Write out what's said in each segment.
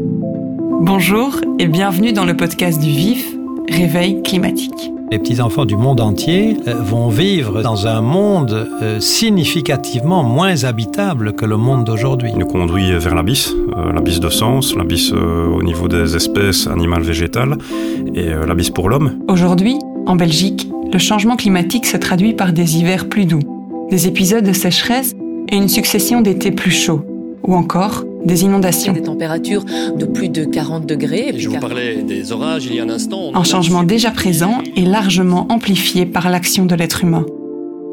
Bonjour et bienvenue dans le podcast du VIF, Réveil climatique. Les petits-enfants du monde entier euh, vont vivre dans un monde euh, significativement moins habitable que le monde d'aujourd'hui. Il nous conduit vers l'abysse, euh, l'abysse de sens, l'abysse au niveau des espèces animales végétales et l'abysse pour l'homme. Aujourd'hui, en Belgique, le changement climatique se traduit par des hivers plus doux, des épisodes de sécheresse et une succession d'étés plus chauds, ou encore des inondations. Des températures de plus de 40 degrés. Je vous parlais des orages il y a un instant. Un changement déjà présent et largement amplifié par l'action de l'être humain.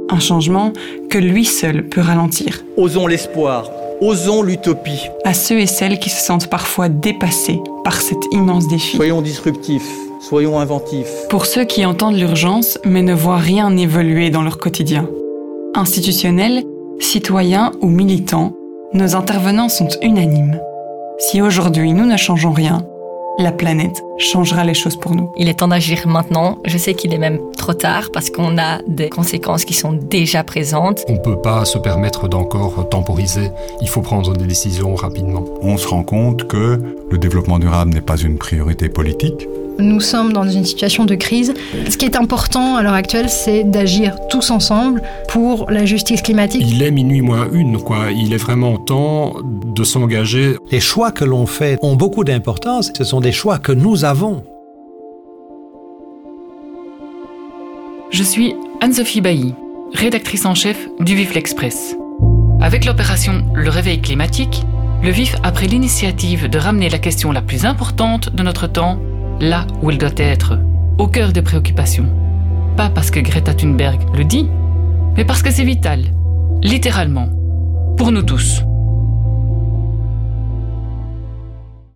Un changement que lui seul peut ralentir. Osons l'espoir, osons l'utopie. À ceux et celles qui se sentent parfois dépassés par cet immense défi. Soyons disruptifs, soyons inventifs. Pour ceux qui entendent l'urgence mais ne voient rien évoluer dans leur quotidien. Institutionnels, citoyens ou militants, nos intervenants sont unanimes. Si aujourd'hui nous ne changeons rien, la planète changera les choses pour nous. Il est temps d'agir maintenant. Je sais qu'il est même trop tard parce qu'on a des conséquences qui sont déjà présentes. On ne peut pas se permettre d'encore temporiser. Il faut prendre des décisions rapidement. On se rend compte que le développement durable n'est pas une priorité politique. Nous sommes dans une situation de crise. Ce qui est important à l'heure actuelle, c'est d'agir tous ensemble pour la justice climatique. Il est minuit moins une, quoi. Il est vraiment temps de s'engager. Les choix que l'on fait ont beaucoup d'importance. Ce sont des choix que nous avons. Je suis Anne-Sophie Bailly, rédactrice en chef du VIF l'Express. Avec l'opération Le Réveil climatique, le VIF a pris l'initiative de ramener la question la plus importante de notre temps là où elle doit être, au cœur des préoccupations. Pas parce que Greta Thunberg le dit, mais parce que c'est vital, littéralement, pour nous tous.